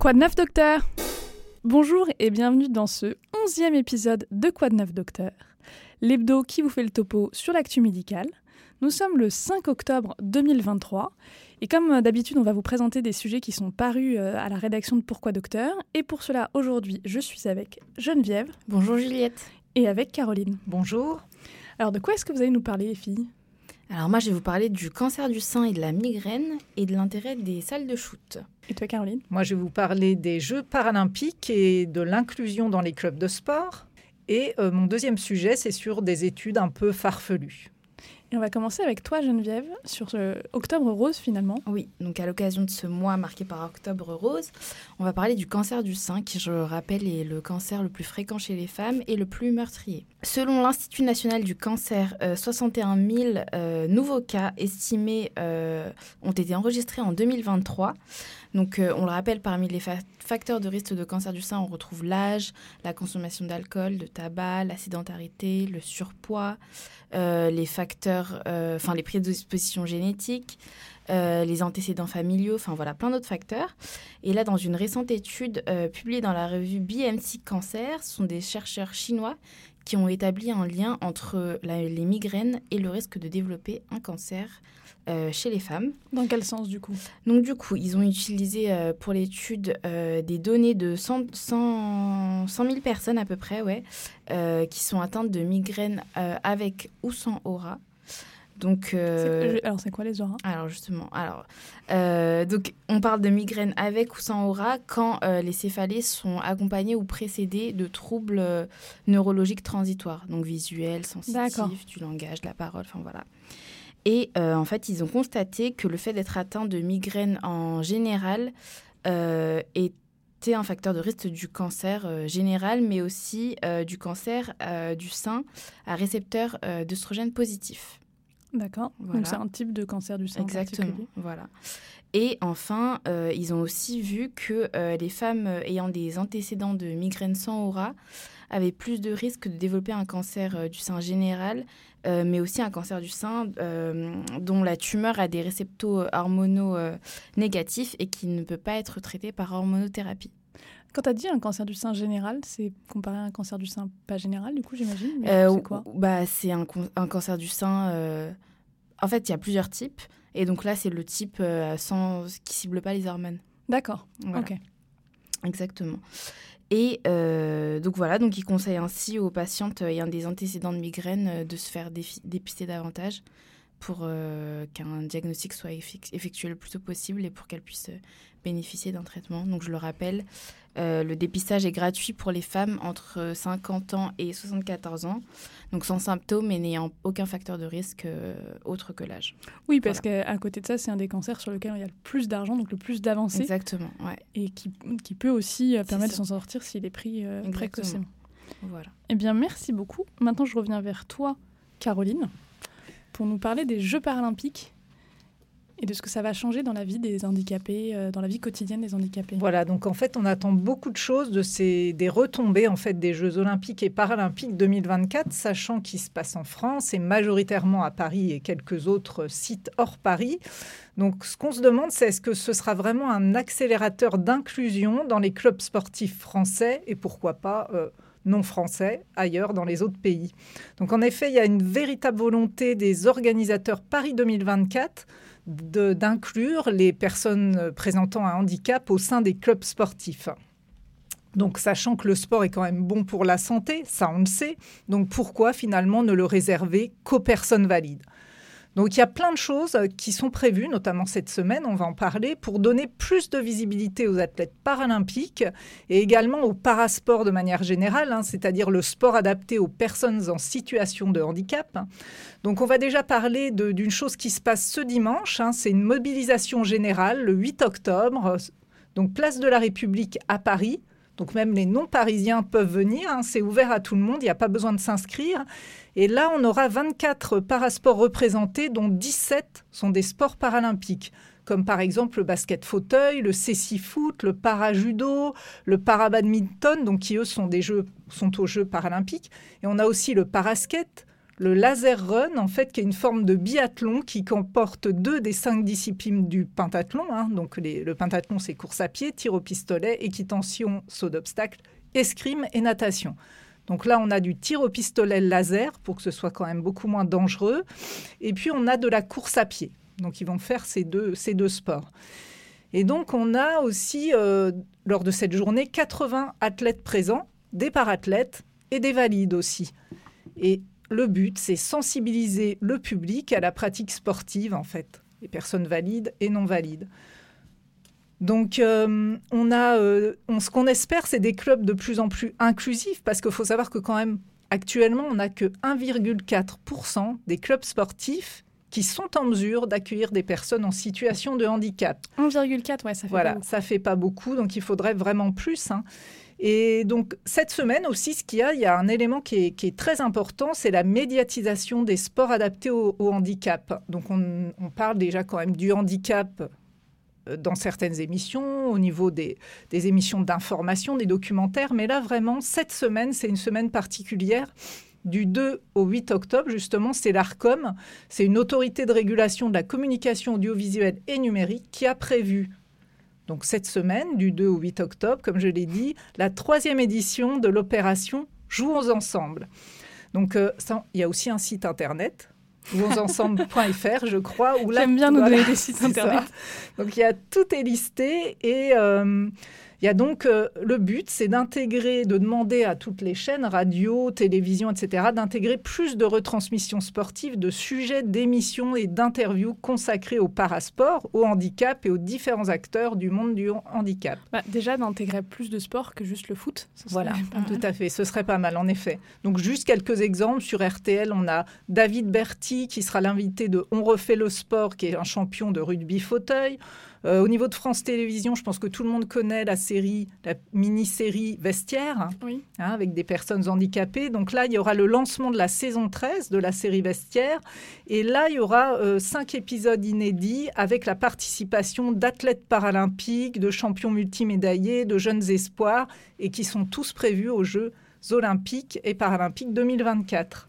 Quoi de neuf, docteur Bonjour et bienvenue dans ce onzième épisode de Quoi de neuf, docteur L'hebdo qui vous fait le topo sur l'actu médicale. Nous sommes le 5 octobre 2023 et comme d'habitude, on va vous présenter des sujets qui sont parus euh, à la rédaction de Pourquoi Docteur. Et pour cela, aujourd'hui, je suis avec Geneviève. Bonjour Juliette. Et avec Caroline. Bonjour. Alors, de quoi est-ce que vous allez nous parler, les filles? Alors, moi, je vais vous parler du cancer du sein et de la migraine et de l'intérêt des salles de shoot. Et toi, Caroline? Moi, je vais vous parler des Jeux paralympiques et de l'inclusion dans les clubs de sport. Et euh, mon deuxième sujet, c'est sur des études un peu farfelues. Et on va commencer avec toi, Geneviève, sur ce Octobre Rose finalement. Oui, donc à l'occasion de ce mois marqué par Octobre Rose, on va parler du cancer du sein, qui, je le rappelle, est le cancer le plus fréquent chez les femmes et le plus meurtrier. Selon l'Institut national du cancer, 61 euh, 000 euh, nouveaux cas estimés euh, ont été enregistrés en 2023. Donc, on le rappelle, parmi les facteurs de risque de cancer du sein, on retrouve l'âge, la consommation d'alcool, de tabac, la sédentarité, le surpoids, les facteurs, enfin les prédispositions génétiques, les antécédents familiaux, enfin voilà, plein d'autres facteurs. Et là, dans une récente étude publiée dans la revue BMC Cancer, ce sont des chercheurs chinois qui ont établi un lien entre les migraines et le risque de développer un cancer euh, chez les femmes. Dans quel sens du coup? Donc du coup, ils ont utilisé euh, pour l'étude euh, des données de 100, 100, 000 personnes à peu près, ouais, qui sont atteintes de migraines avec ou sans aura. Donc, euh, alors, c'est quoi les auras Alors, justement, alors, euh, donc, on parle de migraine avec ou sans aura quand euh, les céphalées sont accompagnées ou précédées de troubles neurologiques transitoires, donc visuels, sensitifs, du langage, de la parole, enfin voilà. Et en fait, ils ont constaté que le fait d'être atteint de migraine en général était un facteur de risque du cancer général, mais aussi du cancer du sein à récepteur d'œstrogène positif. D'accord. Donc c'est un type de cancer du sein. Exactement. Voilà. Et enfin, euh, ils ont aussi vu que euh, les femmes euh, ayant des antécédents de migraine sans aura avaient plus de risques de développer un cancer du sein général, mais aussi un cancer du sein dont la tumeur a des récepteurs hormonaux négatifs et qui ne peut pas être traité par hormonothérapie. Quand tu as dit un cancer du sein général, c'est comparé à un cancer du sein pas général, du coup, j'imagine euh, C'est quoi bah, C'est un, un, cancer du sein. Euh, en fait, il y a plusieurs types. Et donc là, c'est le type euh, sans... qui cible pas les hormones. D'accord. Ok. Exactement. Et donc voilà, donc il conseille ainsi aux patientes ayant des antécédents de migraine de se faire dépister davantage pour qu'un diagnostic soit effectué le plus tôt possible et pour qu'elles puissent bénéficier d'un traitement. Donc je le rappelle, euh, le dépistage est gratuit pour les femmes entre 50 ans et 74 ans, donc sans symptômes et n'ayant aucun facteur de risque euh, autre que l'âge. Oui, parce qu'à côté de ça, c'est un des cancers sur lequel il y a le plus d'argent, donc le plus d'avancées. Exactement, ouais. Et qui, qui peut aussi euh, permettre de s'en sortir s'il est pris précocement. Voilà. Eh bien, merci beaucoup. Maintenant, je reviens vers toi, Caroline, pour nous parler des Jeux paralympiques et de ce que ça va changer dans la vie des handicapés, euh, dans la vie quotidienne des handicapés. Voilà, donc en fait, on attend beaucoup de choses de ces des retombées en fait des Jeux olympiques et paralympiques 2024, sachant qu'ils se passent en France et majoritairement à Paris et quelques autres sites hors Paris. Donc, ce qu'on se demande, c'est est-ce que ce sera vraiment un accélérateur d'inclusion dans les clubs sportifs français et pourquoi pas euh, non français ailleurs dans les autres pays. Donc, en effet, il y a une véritable volonté des organisateurs Paris 2024 d'inclure les personnes présentant un handicap au sein des clubs sportifs. Donc, sachant que le sport est quand même bon pour la santé, ça on le sait, donc pourquoi finalement ne le réserver qu'aux personnes valides? Donc il y a plein de choses qui sont prévues, notamment cette semaine, on va en parler, pour donner plus de visibilité aux athlètes paralympiques et également au parasport de manière générale, hein, c'est-à-dire le sport adapté aux personnes en situation de handicap. Donc on va déjà parler d'une chose qui se passe ce dimanche, hein, c'est une mobilisation générale le 8 octobre, donc place de la République à Paris. Donc même les non-parisiens peuvent venir, hein, c'est ouvert à tout le monde, il n'y a pas besoin de s'inscrire. Et là, on aura 24 parasports représentés, dont 17 sont des sports paralympiques, comme par exemple le basket fauteuil, le cécifoot, le para-judo, le para-badminton, donc qui eux sont, des jeux, sont aux Jeux paralympiques. Et on a aussi le parasket, le laser run, en fait, qui est une forme de biathlon qui comporte deux des cinq disciplines du pentathlon. Hein. Donc, le pentathlon, c'est course à pied, tir au pistolet, équitation, saut d'obstacle, escrime et natation. Donc là, on a du tir au pistolet laser pour que ce soit quand même beaucoup moins dangereux. Et puis, on a de la course à pied. Donc, ils vont faire ces deux, sports. Et donc, on a aussi, euh, lors de cette journée, 80 athlètes présents, des parathlètes et des valides aussi. Le but, c'est sensibiliser le public à la pratique sportive, en fait, les personnes valides et non valides. Donc, euh, on a, euh, ce qu'on espère, c'est des clubs de plus en plus inclusifs, parce qu'il faut savoir que quand même, actuellement, on n'a que 1,4% des clubs sportifs qui sont en mesure d'accueillir des personnes en situation de handicap. 1,4, ouais, ça fait voilà, pas beaucoup. ça fait pas beaucoup, donc il faudrait vraiment plus. Hein. Et donc, cette semaine aussi, ce qu'il y a, il y a un élément qui est, très important, c'est la médiatisation des sports adaptés au, handicap. Donc, on, parle déjà quand même du handicap euh, dans certaines émissions, au niveau des, des émissions d'information, des documentaires. Mais là, vraiment, cette semaine, c'est une semaine particulière. Du 2 au 8 octobre, justement, c'est l'ARCOM, c'est une autorité de régulation de la communication audiovisuelle et numérique qui a prévu donc cette semaine, du 2 au 8 octobre, comme je l'ai dit, la troisième édition de l'opération Jouons ensemble. Donc euh, il y a aussi un site internet, jouonsensemble.fr, je crois. J'aime bien nous donner des sites internet. Donc il y a tout est listé et euh, il y a donc euh, le but, c'est d'intégrer, de demander à toutes les chaînes, radio, télévision, etc., d'intégrer plus de retransmissions sportives, de sujets d'émissions et d'interviews consacrés au parasport, au handicap et aux différents acteurs du monde du handicap. Bah, déjà d'intégrer plus de sports que juste le foot. Voilà, tout à fait, ce serait pas mal en effet. Donc juste quelques exemples sur RTL, on a David Berti qui sera l'invité de On refait le sport, qui est un champion de rugby fauteuil. Euh, au niveau de France Télévisions, je pense que tout le monde connaît la série, la mini-série Vestiaire, hein, avec des personnes handicapées. Donc là, il y aura le lancement de la saison 13 de la série Vestiaire. Et là, il y aura euh, cinq épisodes inédits avec la participation d'athlètes paralympiques, de champions multimédaillés, de jeunes espoirs, et qui sont tous prévus aux Jeux olympiques et paralympiques 2024.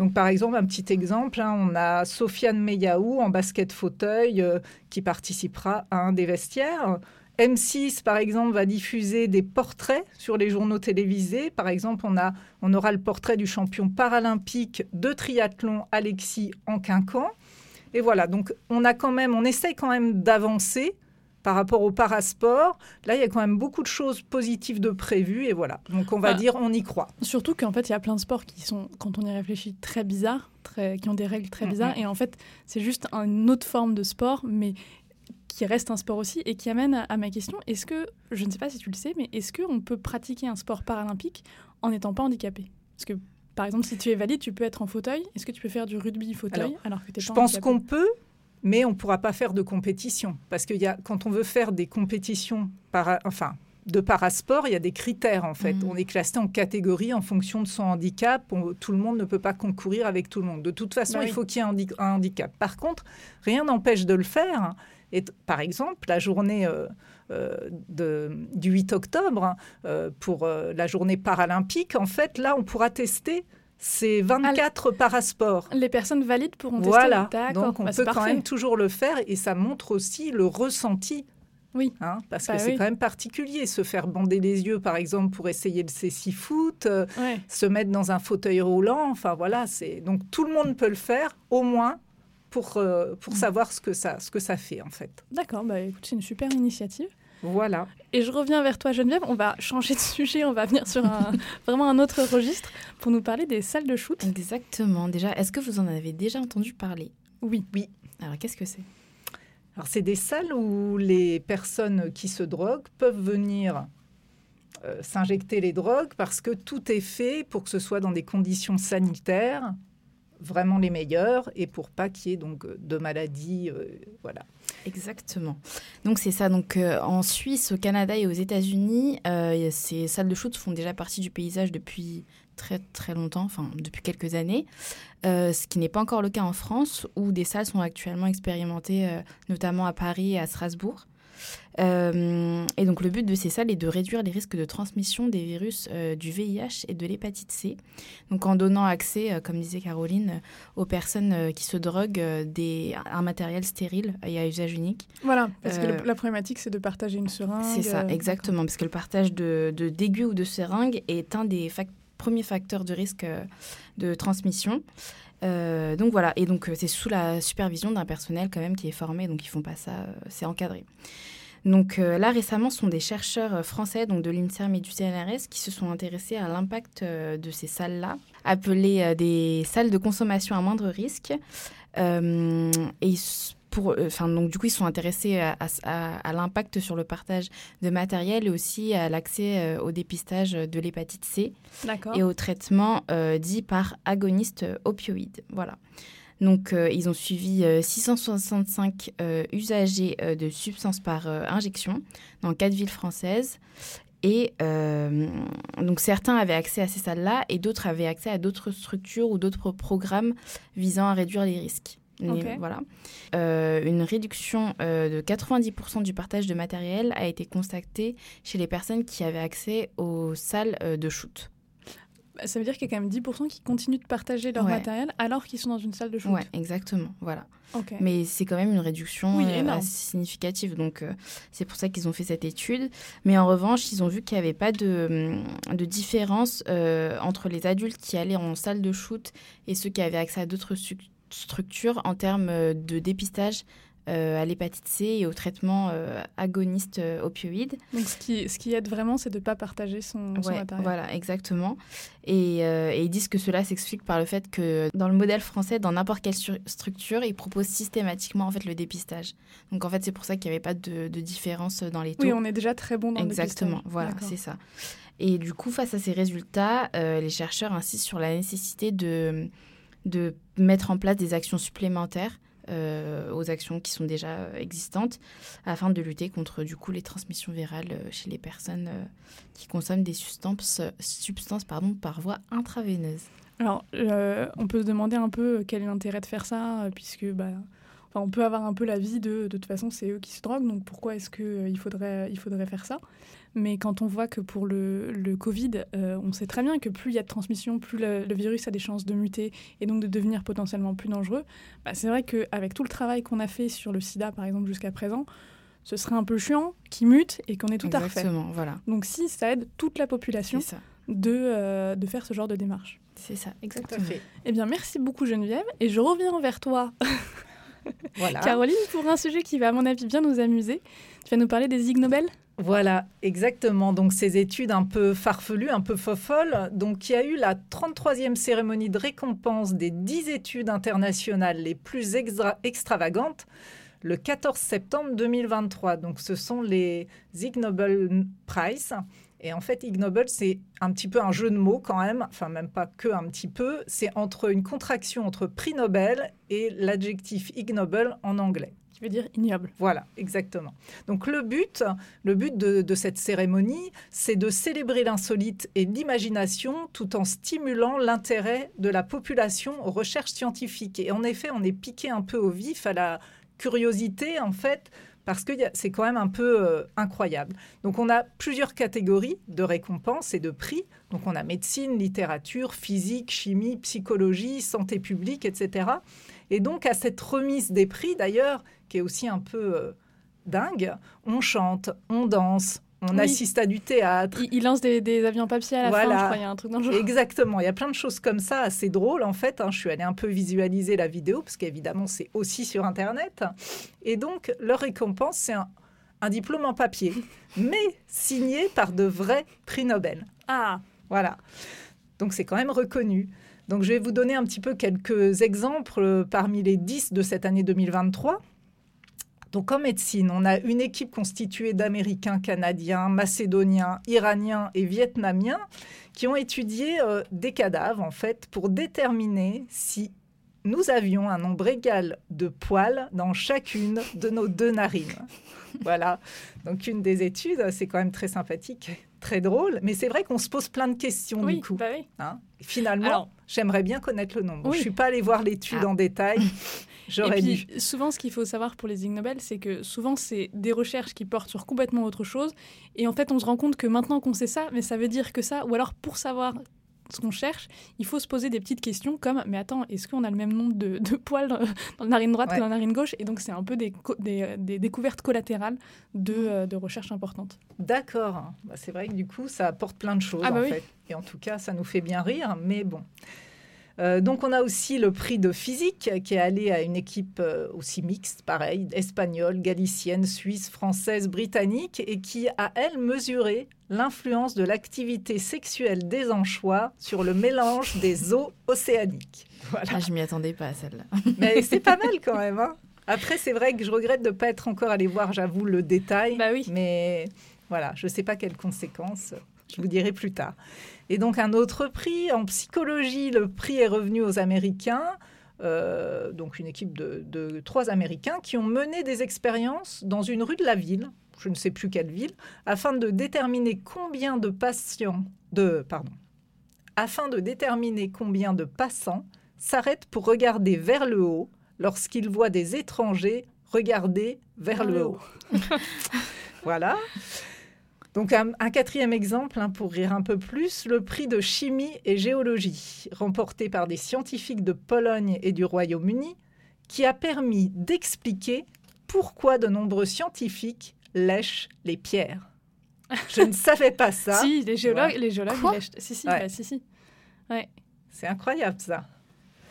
Donc, par exemple, un petit exemple, hein, on a Sofiane Meyaou en basket fauteuil euh, qui participera à un des vestiaires. M6, par exemple, va diffuser des portraits sur les journaux télévisés. Par exemple, on, a, on aura le portrait du champion paralympique de triathlon Alexis Anquincan. Et voilà, donc on a quand même, on essaye quand même d'avancer par rapport au parasport, là, il y a quand même beaucoup de choses positives de prévues et voilà. Donc, on va dire, on y croit. Surtout qu'en fait, il y a plein de sports qui sont, quand on y réfléchit, très bizarres, très, qui ont des règles très bizarres. Et en fait, c'est juste une autre forme de sport, mais qui reste un sport aussi et qui amène à, ma question est-ce que, je ne sais pas si tu le sais, mais est-ce qu'on peut pratiquer un sport paralympique en n'étant pas handicapé? Parce que, par exemple, si tu es valide, tu peux être en fauteuil. Est-ce que tu peux faire du rugby fauteuil alors, que tu es Je pense qu'on peut, mais on ne pourra pas faire de compétition. Parce que y a, quand on veut faire des compétitions, para, enfin, de parasport, il y a des critères en fait. Mmh. On est classé en catégorie en fonction de son handicap. tout le monde ne peut pas concourir avec tout le monde. De toute façon, bah il faut qu'il y ait un, handicap. Par contre, rien n'empêche de le faire. Et par exemple, la journée euh, euh, de, du 8 octobre, euh, pour la journée paralympique, en fait, là, on pourra tester c'est 24 parasports. Les personnes valides pourront tester. Voilà, donc on bah, peut quand même toujours le faire et ça montre aussi le ressenti. Oui. Hein, parce que bah c'est quand même particulier, se faire bander les yeux, par exemple, pour essayer le c foot, euh, se mettre dans un fauteuil roulant. Enfin voilà, c'est donc tout le monde peut le faire, au moins pour, euh, pour mm. savoir ce que, ça, ce que ça fait en fait. D'accord, bah, écoute, c'est une super initiative. Voilà. Et je reviens vers toi, Geneviève. On va changer de sujet, on va venir sur un, vraiment un autre registre pour nous parler des salles de shoot. Exactement. Déjà, est-ce que vous en avez déjà entendu parler? Oui. Oui. Alors, qu'est-ce que c'est? Alors, c'est des salles où les personnes qui se droguent peuvent venir euh, s'injecter les drogues parce que tout est fait pour que ce soit dans des conditions sanitaires vraiment les meilleures et pour pas qu'il y ait donc de maladies, euh, voilà. Exactement. Donc c'est ça. Donc euh, en Suisse, au Canada et aux États-Unis, euh, ces salles de shoot font déjà partie du paysage depuis très très longtemps, enfin depuis quelques années. ce qui n'est pas encore le cas en France, où des salles sont actuellement expérimentées, notamment à Paris et à Strasbourg. Euh, et donc le but de ces salles est de réduire les risques de transmission des virus euh, du VIH et de l'hépatite C. Donc en donnant accès, euh, comme disait Caroline, aux personnes qui se droguent des, un matériel stérile et à usage unique. Voilà, parce que la problématique c'est de partager une seringue. C'est ça, exactement, parce que le partage de d'aigus ou de seringues est un des premiers facteurs de risque de transmission. donc voilà, et donc c'est sous la supervision d'un personnel quand même qui est formé, donc ils font pas ça, c'est encadré. Donc euh, là, récemment, ce sont des chercheurs euh, français, donc de l'INSERM et du CNRS, qui se sont intéressés à l'impact euh, de ces salles-là, appelées des salles de consommation à moindre risque. et pour, enfin, donc du coup, ils sont intéressés à, l'impact sur le partage de matériel et aussi à l'accès au dépistage de l'hépatite C et au traitement dit par agoniste opioïde. Voilà. Donc, euh, ils ont suivi 665 euh, euh, usagers de substances par injection dans quatre villes françaises. Et donc certains avaient accès à ces salles-là et d'autres avaient accès à d'autres structures ou d'autres programmes visant à réduire les risques. voilà. une réduction de 90% du partage de matériel a été constatée chez les personnes qui avaient accès aux salles de shoot. Bah, ça veut dire qu'il y a quand même 10% qui continuent de partager leur matériel alors qu'ils sont dans une salle de shoot. Oui, exactement. Voilà. Mais c'est quand même une réduction euh, assez significative. Donc, euh, c'est pour ça qu'ils ont fait cette étude. Mais en revanche, ils ont vu qu'il n'y avait pas de, hum, de différence euh, entre les adultes qui allaient en salle de shoot et ceux qui avaient accès à d'autres structures en termes de dépistage à l'hépatite C et au traitement euh, agoniste euh, opioïde. Donc ce qui, ce qui aide vraiment, c'est de ne pas partager son, matériel. Voilà, exactement. Et, ils disent que cela s'explique par le fait que dans le modèle français, dans n'importe quelle structure, ils proposent systématiquement en fait le dépistage. Donc en fait, c'est pour ça qu'il n'y avait pas de, différence dans les taux. Oui, on est déjà très bon dans exactement, le dépistage. voilà, c'est ça. Et du coup, face à ces résultats, les chercheurs insistent sur la nécessité de, de mettre en place des actions supplémentaires euh, aux actions qui sont déjà existantes afin de lutter contre du coup les transmissions virales euh, chez les personnes euh, qui consomment des substances, substances pardon, par voie intraveineuse. Alors, on peut se demander un peu quel est l'intérêt de faire ça, puisque bah, on peut avoir un peu la vie de, de toute façon, c'est eux qui se droguent, donc pourquoi est-ce qu'il euh, faudrait, il faudrait faire ça? Mais quand on voit que pour le, le Covid, euh, on sait très bien que plus il y a de transmission, plus le, virus a des chances de muter et donc de devenir potentiellement plus dangereux. Bah, c'est vrai qu'avec tout le travail qu'on a fait sur le sida, par exemple, jusqu'à présent, ce serait un peu chiant qu'il mute et qu'on ait tout à refaire. voilà. Donc si ça aide toute la population De, euh, de faire ce genre de démarche. C'est ça, exactement. Eh bien, merci beaucoup Geneviève. Et je reviens vers toi Voilà. Caroline, pour un sujet qui va, à mon avis, bien nous amuser, tu vas nous parler des Ig Nobel? Voilà, exactement. Donc ces études un peu farfelues, un peu folles. Donc il y a eu la 33e cérémonie de récompense des 10 études internationales les plus extravagantes le 14 septembre 2023. Donc ce sont les Ig Nobel Prize. Et en fait, ignoble, c'est un petit peu un jeu de mots quand même, enfin même pas que un petit peu, c'est entre une contraction entre prix Nobel et l'adjectif ignoble en anglais. Qui veut dire ignoble. Voilà, exactement. Donc le but, le but de, de cette cérémonie, c'est de célébrer l'insolite et l'imagination tout en stimulant l'intérêt de la population aux recherches scientifiques. Et en effet, on est piqué un peu au vif à la curiosité, en fait, parce que c'est quand même un peu euh, incroyable. Donc on a plusieurs catégories de récompenses et de prix. Donc on a médecine, littérature, physique, chimie, psychologie, santé publique, etc. Et donc à cette remise des prix d'ailleurs, qui est aussi un peu euh, dingue, on chante, on danse, on assiste à du théâtre. Il, lance des, avions papier à la fin, je crois, il y a un truc dans le genre. Exactement, il y a plein de choses comme ça, assez drôles en fait. Hein. Je suis allée un peu visualiser la vidéo, parce qu'évidemment c'est aussi sur Internet. Et donc, leur récompense, c'est un, diplôme en papier, mais signé par de vrais prix Nobel. Ah Voilà. Donc c'est quand même reconnu. Donc je vais vous donner un petit peu quelques exemples parmi les 10 de cette année 2023. Donc en médecine, on a une équipe constituée d'Américains, Canadiens, Macédoniens, Iraniens et Vietnamiens qui ont étudié euh, des cadavres en fait pour déterminer si nous avions un nombre égal de poils dans chacune de nos deux narines. voilà. Donc une des études, c'est quand même très sympathique, très drôle, mais c'est vrai qu'on se pose plein de questions du coup. Bah oui. Hein. Finalement, j'aimerais bien connaître le nombre. Je Je suis pas allée voir l'étude ah. en détail. J'aurais dû. Souvent, ce qu'il faut savoir pour les Ig Nobel, c'est que souvent, c'est des recherches qui portent sur complètement autre chose. Et en fait, on se rend compte que maintenant qu'on sait ça, mais ça veut dire que ça. Ou alors, pour savoir ce qu'on cherche, il faut se poser des petites questions comme mais attends, est-ce qu'on a le même nombre de, poils dans, la narine droite que dans la narine gauche? Et donc, c'est un peu des, des, découvertes collatérales de, mmh. euh, de recherche importantes. D'accord. Bah, c'est vrai que du coup, ça apporte plein de choses ah bah en fait. Et en tout cas, ça nous fait bien rire, mais bon. Euh, donc on a aussi le prix de physique qui est allé à une équipe euh, aussi mixte, pareil, espagnole, galicienne, suisse, française, britannique, et qui a, elle, mesuré l'influence de l'activité sexuelle des anchois sur le mélange des eaux océaniques. Voilà. Ah, je m'y attendais pas à celle-là. Mais c'est pas mal quand même. Hein. Après, c'est vrai que je regrette de ne pas être encore allé voir, j'avoue, le détail. Bah oui. Mais voilà, je ne sais pas quelles conséquences. Je vous dirai plus tard. Et donc un autre prix en psychologie, le prix est revenu aux Américains. Euh, donc une équipe de, trois Américains qui ont mené des expériences dans une rue de la ville, je ne sais plus quelle ville, afin de déterminer combien de patients, de pardon, afin de déterminer combien de passants s'arrêtent pour regarder vers le haut lorsqu'ils voient des étrangers regarder vers le haut. voilà. Donc un, quatrième exemple, hein, pour rire un peu plus, le prix de chimie et géologie, remporté par des scientifiques de Pologne et du Royaume-Uni, qui a permis d'expliquer pourquoi de nombreux scientifiques lèchent les pierres. Je ne savais pas ça. si, les géologues, les géologues lèchent. Si, si, bah, si, si. Ouais. C'est incroyable ça.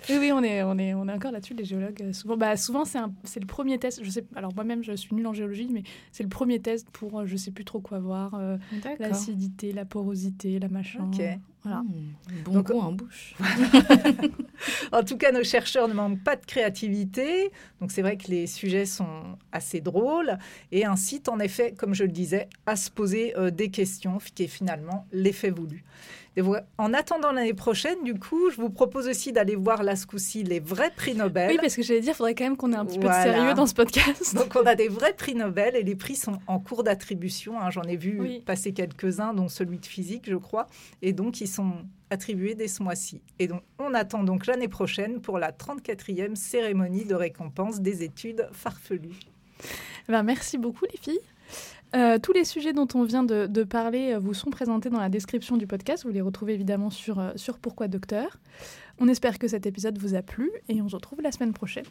Oui, oui, on est, on est, on est encore là-dessus, les géologues. Euh, souvent, bah, souvent c'est le premier test. Je sais, alors moi-même, je suis nulle en géologie, mais c'est le premier test pour euh, je sais plus trop quoi voir. Euh, L'acidité, la porosité, la machin. Voilà. Mmh, bon Donc, en bouche. en tout cas, nos chercheurs ne manquent pas de créativité. Donc c'est vrai que les sujets sont assez drôles et incitent en effet, comme je le disais, à se poser des questions, qui est finalement l'effet voulu. En attendant l'année prochaine, du coup, je vous propose aussi d'aller voir là ce coup-ci les vrais prix Nobel. Oui, parce que j'allais dire, il faudrait quand même qu'on ait un petit peu de sérieux dans ce podcast. Donc, on a des vrais prix Nobel et les prix sont en cours d'attribution. Hein. J'en ai vu passer quelques-uns, dont celui de physique, je crois. Et donc, ils sont attribués dès ce mois-ci. Et donc, on attend donc l'année prochaine pour la 34e cérémonie de récompense des études farfelues. Ben, merci beaucoup, les filles. Euh, tous les sujets dont on vient de, parler euh, vous sont présentés dans la description du podcast. Vous les retrouvez évidemment sur, euh, sur Pourquoi Docteur. On espère que cet épisode vous a plu et on se retrouve la semaine prochaine.